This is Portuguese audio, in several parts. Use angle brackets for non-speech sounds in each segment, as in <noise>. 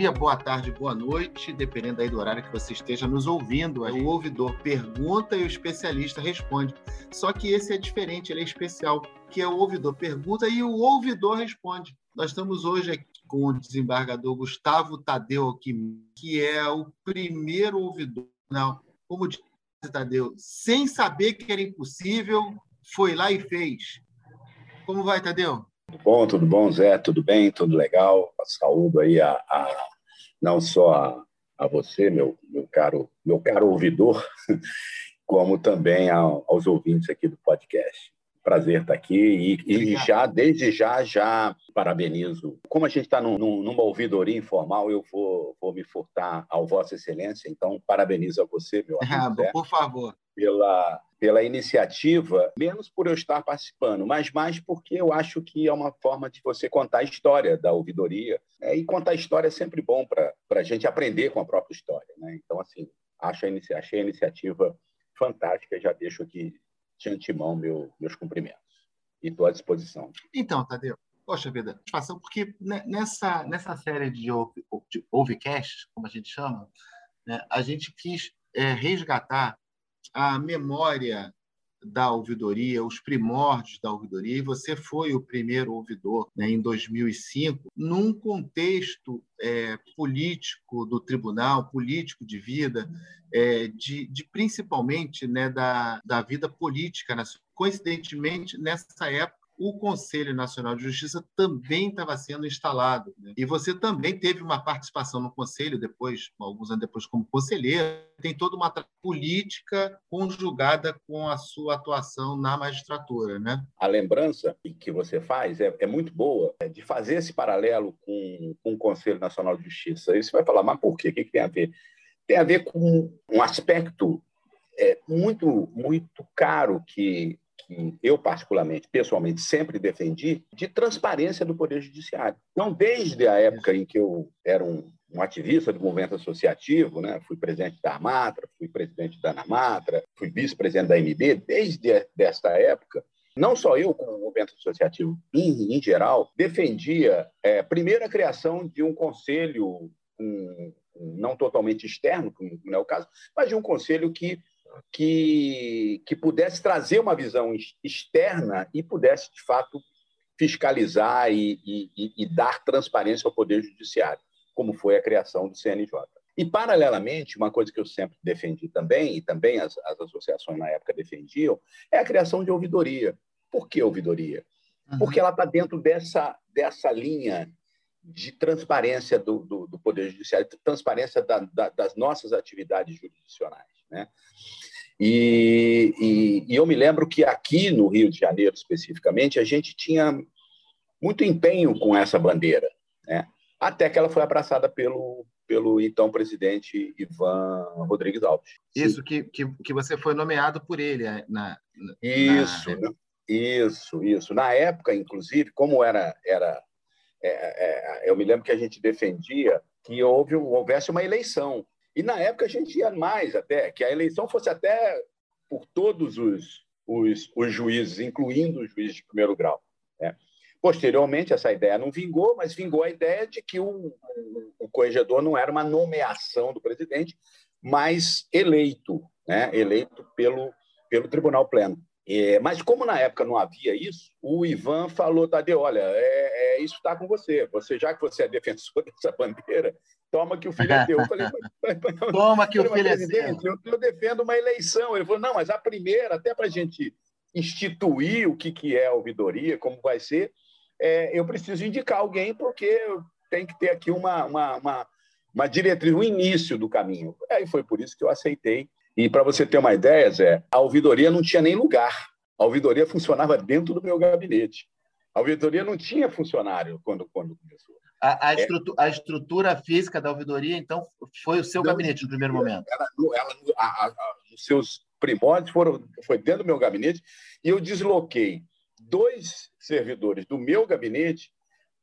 dia, boa tarde, boa noite, dependendo aí do horário que você esteja nos ouvindo. O ouvidor pergunta e o especialista responde. Só que esse é diferente, ele é especial, que é o ouvidor pergunta e o ouvidor responde. Nós estamos hoje aqui com o desembargador Gustavo Tadeu, que, é o primeiro ouvidor. Não, como disse Tadeu, sem saber que era impossível, foi lá e fez. Como vai, Tadeu? Tudo bom, tudo bom, Zé? Tudo bem? Tudo legal? Saúdo aí a, a não só a, a, você, meu, meu, caro, meu caro ouvidor, <laughs> como também aos ouvintes aqui do podcast. Prazer estar aqui e, e já, desde já, já parabenizo. Como a gente está num, numa ouvidoria informal, eu vou, vou me furtar ao Vossa Excelência, então parabenizo a você, meu amigo. Ah, Zé, por favor. Pela, pela iniciativa, menos por eu estar participando, mas mais porque eu acho que é uma forma de você contar a história da ouvidoria. Né? E contar a história é sempre bom para a gente aprender com a própria história. Né? Então, assim, acho a achei a iniciativa fantástica. Já deixo aqui de antemão meu, meus cumprimentos. E estou à disposição. Então, Tadeu, poxa vida, satisfação, porque nessa, nessa série de, de Ovecast, como a gente chama, né, a gente quis é, resgatar a memória da ouvidoria, os primórdios da ouvidoria, e você foi o primeiro ouvidor né, em 2005, num contexto é, político do tribunal, político de vida, é, de, de, principalmente né, da, da vida política. Coincidentemente, nessa época, o Conselho Nacional de Justiça também estava sendo instalado. Né? E você também teve uma participação no Conselho, depois, alguns anos depois, como conselheiro. Tem toda uma política conjugada com a sua atuação na magistratura. Né? A lembrança que você faz é, é muito boa é de fazer esse paralelo com, com o Conselho Nacional de Justiça. Aí você vai falar, mas por quê? O que, que tem a ver? Tem a ver com um aspecto é, muito, muito caro que que eu, particularmente, pessoalmente, sempre defendi, de transparência do Poder Judiciário. Então, desde a época em que eu era um, um ativista do movimento associativo, né? fui presidente da Amatra, fui presidente da Anamatra, fui vice-presidente da MB, desde esta época, não só eu, como o movimento associativo em, em geral, defendia, é, primeiro, a criação de um conselho um, não totalmente externo, como não é o caso, mas de um conselho que que, que pudesse trazer uma visão externa e pudesse, de fato, fiscalizar e, e, e, dar transparência ao Poder Judiciário, como foi a criação do CNJ. E, paralelamente, uma coisa que eu sempre defendi também, e também as, as associações na época defendiam, é a criação de ouvidoria. Por que ouvidoria? Uhum. Porque ela está dentro dessa, dessa linha de transparência do, do, do Poder Judiciário, transparência da, da, das nossas atividades jurisdicionais. Né? E, e, e, eu me lembro que aqui no Rio de Janeiro, especificamente, a gente tinha muito empenho com essa bandeira, né? até que ela foi abraçada pelo, pelo então presidente Ivan Rodrigues Alves. Isso, que, que, que você foi nomeado por ele é, na. na isso, na... isso, isso. Na época, inclusive, como era. era é, é, eu me lembro que a gente defendia que houve, houvesse uma eleição e na época a gente ia mais até, que a eleição fosse até por todos os, os, os juízes, incluindo os juízes de primeiro grau. Né? Posteriormente, essa ideia não vingou, mas vingou a ideia de que o, o, corregedor não era uma nomeação do presidente, mas eleito, né? eleito pelo, pelo Tribunal Pleno. É, mas como na época não havia isso, o Ivan falou, Tadeu, olha, é, é isso está com você. Você já que você é defensor <laughs> dessa bandeira, toma que o filho é teu. Eu falei, toma que o filho é seu. Eu, eu defendo uma eleição. Ele falou, não, mas a primeira, até para a gente instituir o que, que é a ouvidoria, como vai ser, é, eu preciso indicar alguém, porque tem que ter aqui uma, uma, uma, uma diretriz, um início do caminho. Aí foi por isso que eu aceitei e para você ter uma ideia, Zé, a ouvidoria não tinha nem lugar. A ouvidoria funcionava dentro do meu gabinete. A ouvidoria não tinha funcionário quando, quando começou. A, a, é. estrutura, a estrutura, física da ouvidoria, então, foi o seu não, gabinete no primeiro momento? Ela, ela a, a, os seus primórdios foram, foi dentro do meu gabinete e eu desloquei dois servidores do meu gabinete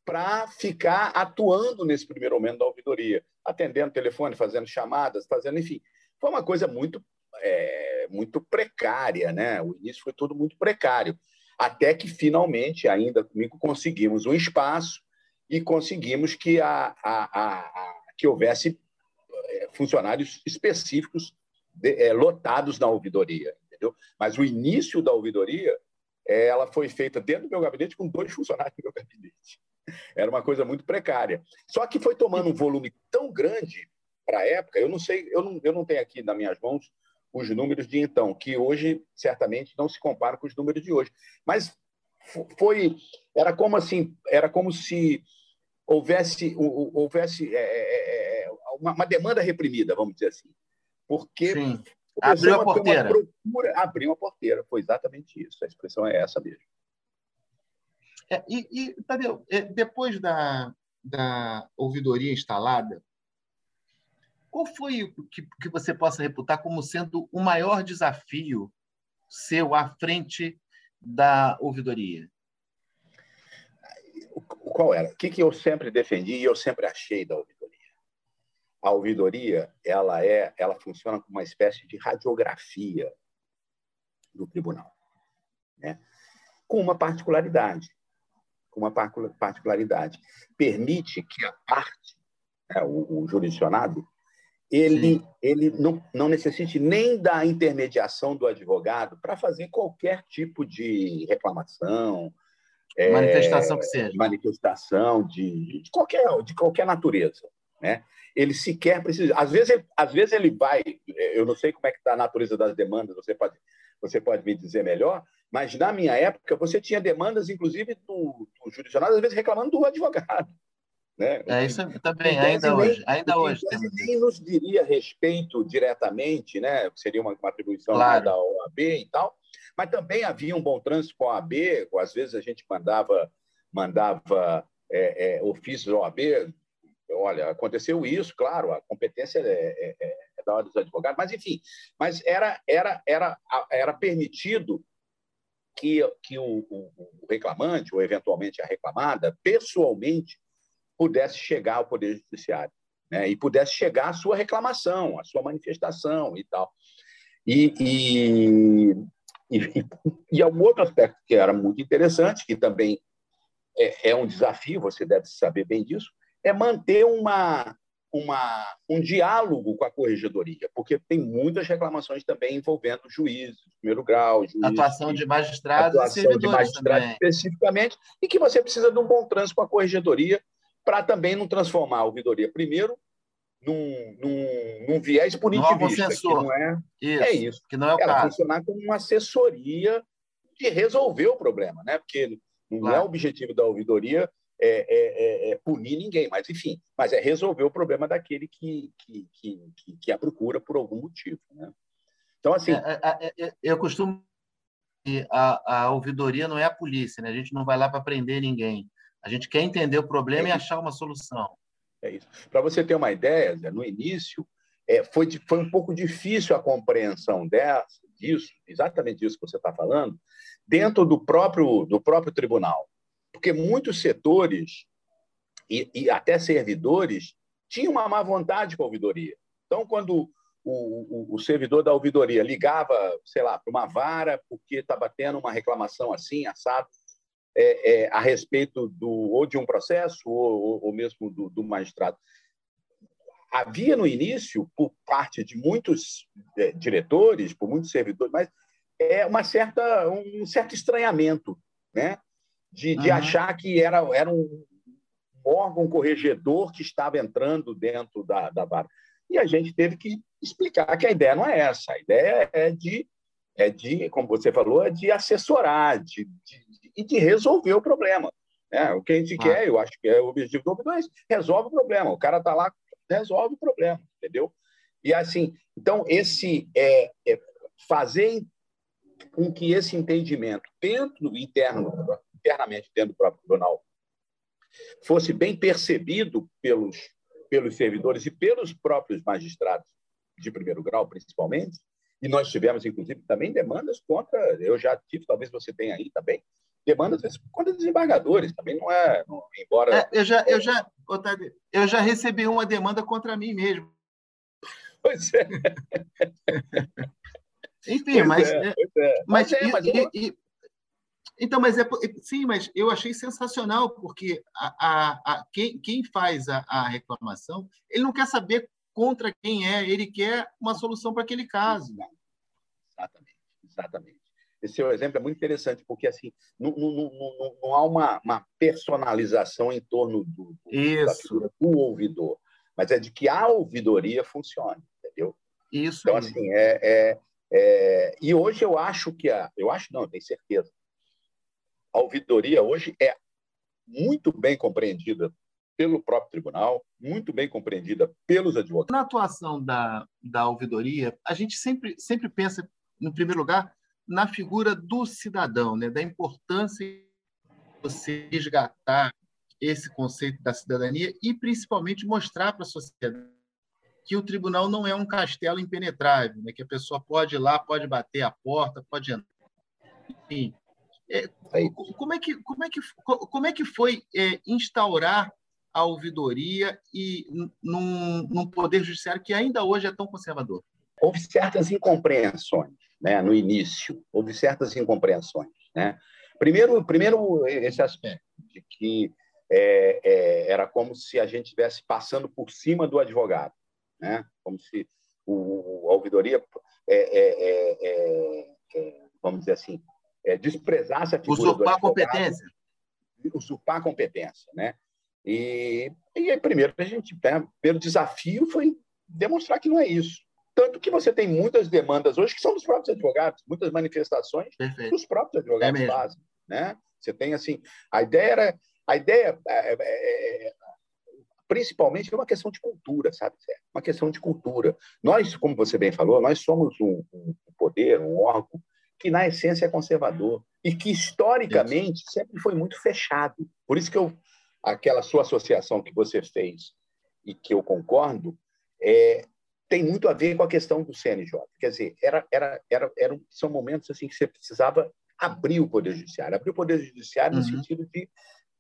para ficar atuando nesse primeiro momento da ouvidoria, atendendo telefone, fazendo chamadas, fazendo, enfim, foi uma coisa muito, é, muito precária, né? O início foi tudo muito precário, até que finalmente, ainda comigo, conseguimos um espaço e conseguimos que a, a, a, que houvesse é, funcionários específicos de, é, lotados na ouvidoria, entendeu? Mas o início da ouvidoria, é, ela foi feita dentro do meu gabinete com dois funcionários do meu gabinete. Era uma coisa muito precária. Só que foi tomando um volume tão grande para a época, eu não sei, eu não, eu não tenho aqui nas minhas mãos os números de então, que hoje certamente não se comparam com os números de hoje. Mas foi, era como assim, era como se houvesse, houvesse é, é, é, uma, uma, demanda reprimida, vamos dizer assim, porque Sim. abriu a porteira, procura, abriu a porteira, foi exatamente isso. A expressão é essa mesmo. É, e, e Tadeu, é, depois da, da ouvidoria instalada, qual foi o que, que você possa reputar como sendo o maior desafio seu à frente da ouvidoria? Qual era? O que, que eu sempre defendi e eu sempre achei da ouvidoria? A ouvidoria, ela é, ela funciona como uma espécie de radiografia do tribunal, né? Com uma particularidade, com uma particularidade, permite que a parte, né, o, o jurisdicionado, ele, ele não, não necessite nem da intermediação do advogado para fazer qualquer tipo de reclamação, manifestação é, que seja, manifestação de, de, qualquer de qualquer natureza, né? Ele sequer precisa. Às vezes, ele, às vezes ele vai. Eu não sei como é que está a natureza das demandas. Você pode você pode me dizer melhor. Mas na minha época você tinha demandas, inclusive do, do jurisdicionado, às vezes reclamando do advogado. Né? É isso também, ainda hoje. Ainda hoje nem nos diria respeito diretamente, né? seria uma, uma atribuição claro. da OAB e tal, mas também havia um bom trânsito com a OAB, às vezes a gente mandava, mandava é, é, ofícios OAB, olha, aconteceu isso, claro, a competência é, é, é, é da hora dos advogados, mas enfim, mas era, era, era, era permitido que, que o, o, o reclamante, ou eventualmente a reclamada, pessoalmente, pudesse chegar ao Poder Judiciário né? e pudesse chegar à sua reclamação, à sua manifestação e tal. E, e, e, e um outro aspecto que era muito interessante, que também é, é um desafio, você deve saber bem disso, é manter uma, uma, um diálogo com a corregedoria, porque tem muitas reclamações também envolvendo juízes, primeiro grau, juízes, atuação de magistrados atuação e servidores de magistrados também. especificamente, e que você precisa de um bom trânsito com a corregedoria para também não transformar a ouvidoria, primeiro, num, num, num viés punitivista, que não é isso, é isso. Que não é o Ela caso. funcionar como uma assessoria de resolver o problema, né? porque não claro. é o objetivo da ouvidoria é, é, é, é, punir ninguém, mas enfim, mas é resolver o problema daquele que, que, que, que a procura por algum motivo. Né? Então, assim. É, é, é, eu costumo. A, a ouvidoria não é a polícia, né? a gente não vai lá para prender ninguém. A gente quer entender o problema e achar uma solução. É isso. Para você ter uma ideia, Zé, no início, é, foi, foi um pouco difícil a compreensão dessa, disso, exatamente disso que você está falando, dentro do próprio, do próprio tribunal porque muitos setores e, e até servidores tinham uma má vontade com a ouvidoria. Então, quando o, o, o, servidor da ouvidoria ligava, sei lá, para uma vara porque estava tendo uma reclamação assim, assado, é, é, a respeito do, ou de um processo ou, ou mesmo do, do, magistrado. Havia no início, por parte de muitos é, diretores, por muitos servidores, mas é uma certa, um certo estranhamento, né? de, de uhum. achar que era, era um órgão corregedor que estava entrando dentro da, da vara. E a gente teve que explicar que a ideia não é essa. A ideia é de, é de como você falou, é de assessorar de, de, e de, resolver o problema. É, o que a gente ah. quer, eu acho que é o objetivo do é resolve o problema. O cara está lá, resolve o problema, entendeu? E assim, então, esse é, é fazer com que esse entendimento dentro interno internamente dentro do próprio tribunal, fosse bem percebido pelos, pelos servidores e pelos próprios magistrados de primeiro grau, principalmente, e nós tivemos, inclusive, também demandas contra, eu já tive, talvez você tenha aí também, demandas contra desembargadores, também não é, não, embora... É, eu, já, eu, já, Otávio, eu já recebi uma demanda contra mim mesmo. Pois é. <laughs> Enfim, pois mas, é, é, mas, mas, é, mas e, e, Então, mas é sim, mas eu achei sensacional porque a, a, a quem, quem faz a, a, reclamação, ele não quer saber contra quem é, ele quer uma solução para aquele caso. Exatamente, exatamente. Esse seu exemplo é muito interessante porque assim não, não, não, não há uma, uma, personalização em torno do, do, do ouvidor, mas é de que a ouvidoria funcione, entendeu? Isso. Então assim é, é, é, e hoje eu acho que a, eu acho não, eu tenho certeza a ouvidoria hoje é muito bem compreendida pelo próprio tribunal, muito bem compreendida pelos advogados. Na atuação da, da ouvidoria, a gente sempre, sempre pensa, no primeiro lugar, na figura do cidadão, né? da importância de você resgatar esse conceito da cidadania e, principalmente, mostrar para a sociedade que o tribunal não é um castelo impenetrável, né? que a pessoa pode ir lá, pode bater a porta, pode entrar. Enfim, é, como, é que, como, é que, como é que foi é, instaurar a ouvidoria e num, num poder judiciário que ainda hoje é tão conservador? Houve certas incompreensões né, no início, houve certas incompreensões. Né? Primeiro, primeiro esse aspecto de que é, é, era como se a gente estivesse passando por cima do advogado, né? como se o, a ouvidoria, é, é, é, vamos dizer assim, é, desprezasse a figura usurpar a competência usurpar a competência né e, e aí, primeiro a gente né, primeiro desafio foi demonstrar que não é isso tanto que você tem muitas demandas hoje que são dos próprios advogados muitas manifestações Perfeito. dos próprios advogados é fazem né você tem assim a ideia era a ideia é, é, é principalmente é uma questão de cultura, sabe? Uma questão de cultura. Nós, como você bem falou, nós somos um, um poder, um órgão que na essência é conservador e que historicamente sempre foi muito fechado. Por isso que eu aquela sua associação que você fez e que eu concordo é, tem muito a ver com a questão do CNJ. Quer dizer, era, era, era, era, são momentos assim que você precisava abrir o Poder Judiciário. Abrir o Poder Judiciário uhum. no sentido de,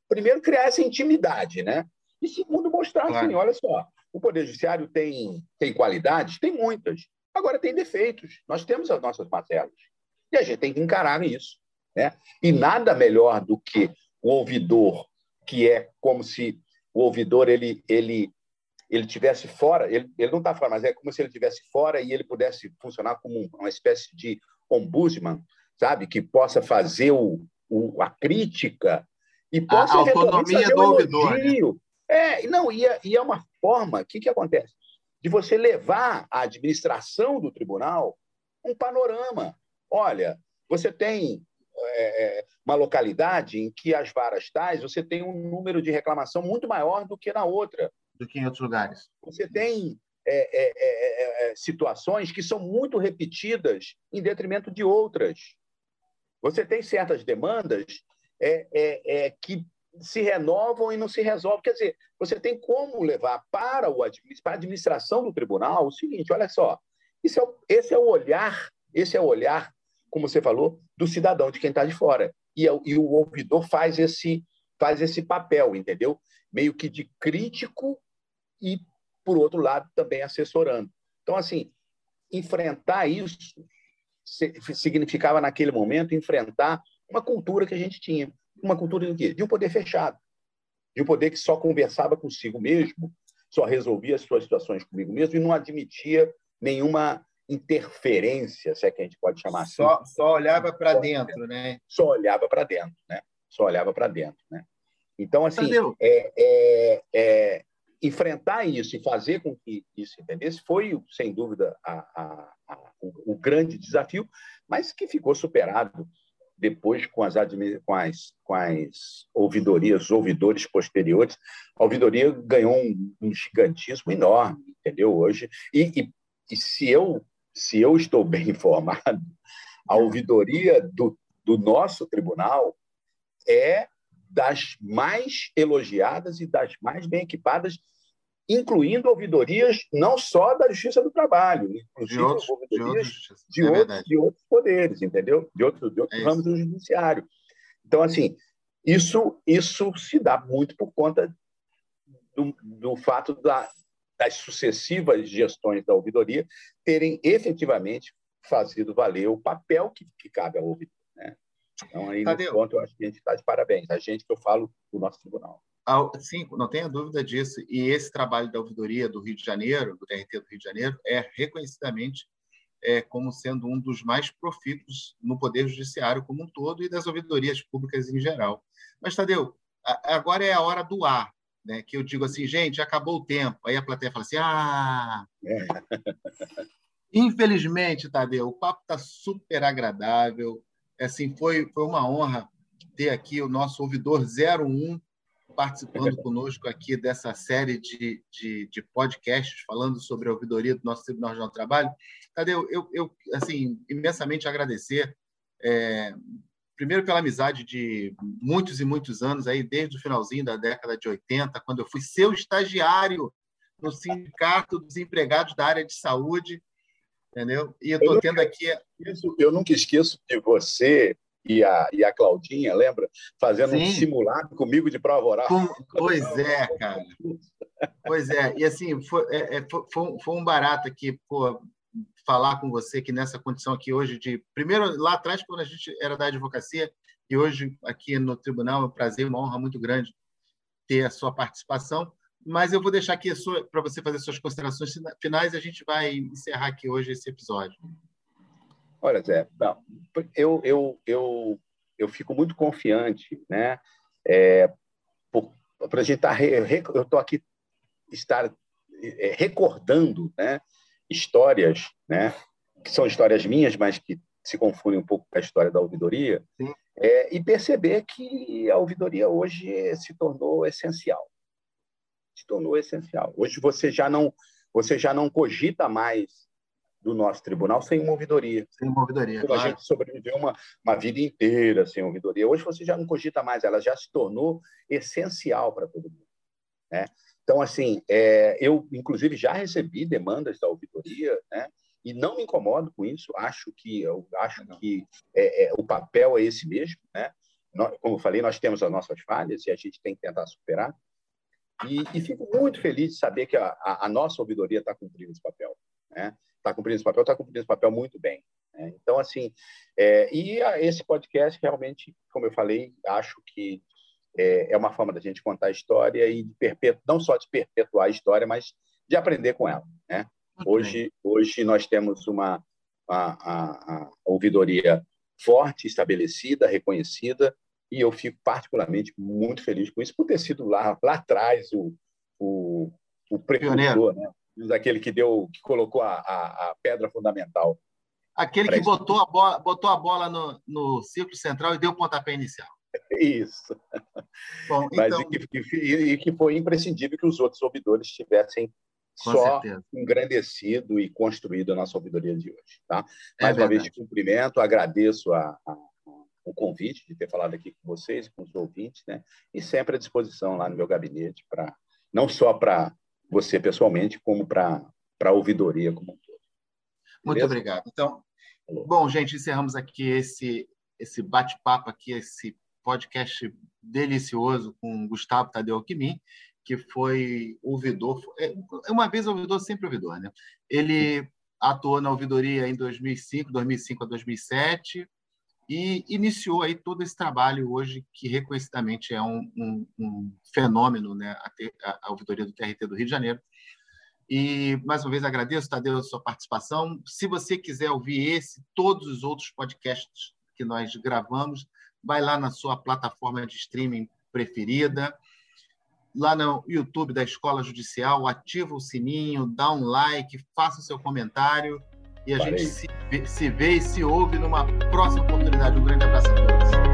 primeiro, criar essa intimidade, né? E, segundo, mostrar assim, claro. assim, olha só, o Poder Judiciário tem, tem qualidades? Tem muitas. Agora, tem defeitos. Nós temos as nossas mazelas. E a gente tem que encarar isso. Né? E nada melhor do que o ouvidor, que é como se o ouvidor ele, ele, ele tivesse fora, ele, ele não está fora, mas é como se ele tivesse fora e ele pudesse funcionar como uma espécie de ombudsman, sabe? Que possa fazer o, o a crítica e possa a autonomia do ouvidor. Né? É, não, e é, e é uma forma, o que, que acontece? De você levar a administração do tribunal um panorama. Olha, você tem é, é, uma localidade em que as varas tais você tem um número de reclamação muito maior do que na outra. Do que em outros lugares. Você tem é, é, é, situações que são muito repetidas em detrimento de outras. Você tem certas demandas que se renovam e não se resolvem. Quer dizer, você tem como levar para, o, para a administração do tribunal o seguinte: olha só, é o, esse é o olhar, esse é o olhar como você falou, do cidadão, de quem está de fora. E, e, o ouvidor faz esse, faz esse papel, entendeu? Meio que de crítico e, por outro lado, também assessorando. Então, assim, enfrentar isso significava, naquele momento, enfrentar uma cultura que a gente tinha. Uma cultura de quê? De um poder fechado. De um poder que só conversava consigo mesmo, só resolvia as suas situações comigo mesmo e não admitia nenhuma interferência, se é que a gente pode chamar assim. Só, só olhava para dentro, né? Só olhava para dentro, né? Só olhava para dentro, né? Então, assim, é, é, é, enfrentar isso e fazer com que isso entendesse foi, sem dúvida, a, a, a, o, o, grande desafio, mas que ficou superado depois com as, com as, com as ouvidorias, ouvidores posteriores. A ouvidoria ganhou um, um gigantismo enorme, entendeu? Hoje. E, e, e se eu se eu estou bem <laughs> informado, a ouvidoria do, do nosso tribunal é das mais elogiadas e das mais bem equipadas, incluindo ouvidorias não só da Justiça do Trabalho, inclusive de outros, ouvidorias de, de, é outros, de outros, poderes, entendeu? De outros, de outros é ramos do judiciário. Então, assim, isso, isso se dá muito por conta do, do fato da, das sucessivas gestões da ouvidoria terem efetivamente fazido valer o papel que, que cabe ao ouvidor. Né? Então, aí, Tadeu, ponto, eu acho que a gente está de parabéns. A gente que eu falo do nosso tribunal. Sim, não tenha dúvida disso. E esse trabalho da ouvidoria do Rio de Janeiro, do TRT do Rio de Janeiro, é reconhecidamente é, como sendo um dos mais profícuos no Poder Judiciário como um todo e das ouvidorias públicas em geral. Mas, Tadeu, agora é a hora do ar, né? que eu digo assim, gente, acabou o tempo. Aí a plateia fala assim, ah... É. Infelizmente, Tadeu, o papo está super agradável. Assim, foi, foi uma honra ter aqui o nosso ouvidor 01 participando <laughs> conosco aqui dessa série de, de, de, podcasts falando sobre a ouvidoria do nosso Tribunal Regional do Trabalho. Tadeu, eu, eu assim, imensamente agradecer, é, primeiro pela amizade de muitos e muitos anos, aí desde o finalzinho da década de 80, quando eu fui seu estagiário no Sindicato dos Empregados da Área de Saúde, entendeu? E eu estou tendo aqui... eu nunca esqueço de você e a, e a Claudinha, lembra? Fazendo Sim. um simulado comigo de prova oral. Com... Pois é, cara. Pois é. E assim, foi, é, é foi, foi um barato aqui, pô, falar com você que nessa condição aqui hoje de primeiro lá atrás quando a gente era da advocacia e hoje aqui no tribunal é um prazer, uma honra muito grande ter a sua participação. Mas eu vou deixar aqui para você fazer suas considerações finais e a gente vai encerrar aqui hoje esse episódio. Olha, Zé, não, eu, eu, eu, eu fico muito confiante, né? É, para a gente estar. Tá eu estou aqui estar é, recordando né, histórias, né, que são histórias minhas, mas que se confundem um pouco com a história da ouvidoria, é, e perceber que a ouvidoria hoje se tornou essencial. Se tornou essencial. Hoje você já não, você já não cogita mais do nosso tribunal sem ouvidoria. Sem uma ouvidoria. Claro. A gente sobreviveu uma, uma vida inteira sem ouvidoria. Hoje você já não cogita mais, ela já se tornou essencial para todo mundo. Né? Então, assim, é, eu, inclusive, já recebi demandas da ouvidoria, né? e não me incomodo com isso, acho que, eu acho que é, é, o papel é esse mesmo. Né? Nós, como eu falei, nós temos as nossas falhas e a gente tem que tentar superar. E, e fico muito feliz de saber que a, a, a nossa ouvidoria está cumprindo esse papel. Né? está cumprindo esse papel, está cumprindo esse papel muito bem. Né? Então, assim, é, e a, esse podcast realmente, como eu falei, acho que é, é uma forma da gente contar a história e de perpetu, não só de perpetuar a história, mas de aprender com ela. Né? Hoje, hoje nós temos uma a, a, a ouvidoria forte, estabelecida, reconhecida, e eu fico particularmente muito feliz com isso, por ter sido lá, lá atrás o, o, o precursor, né? daquele que deu, que colocou a, a, a pedra fundamental. Aquele que botou a bola, botou a bola no, no círculo central e deu o pontapé inicial. <laughs> Isso. Bom, Mas então... e, que, e, que, foi imprescindível que os outros ouvidores tivessem Com só certeza. engrandecido e construído a nossa ouvidoria de hoje. Tá? É Mais é uma vez, de cumprimento, agradeço a, a, o convite de ter falado aqui com vocês, com os ouvintes, né? e sempre à disposição lá no meu gabinete, para não só para você pessoalmente, como para a ouvidoria como um todo. Muito obrigado. Então, bom, gente, encerramos aqui esse, esse bate-papo, aqui, esse podcast delicioso com Gustavo Tadeu Alquimim, que foi ouvidor, é, uma vez ouvidor, sempre ouvidor, né? Ele atuou na ouvidoria em 2005, 2005 a 2007, e iniciou aí todo esse trabalho hoje que reconhecidamente é um, um, um fenômeno, né, a, a, ouvidoria do TRT do Rio de Janeiro. E mais uma vez agradeço, Tadeu, a sua participação. Se você quiser ouvir esse, todos os outros podcasts que nós gravamos, vai lá na sua plataforma de streaming preferida, lá no YouTube da Escola Judicial, ativa o sininho, dá um like, faça o seu comentário e a Parei. gente se, se vê e se ouve numa próxima oportunidade. Um grande abraço a todos.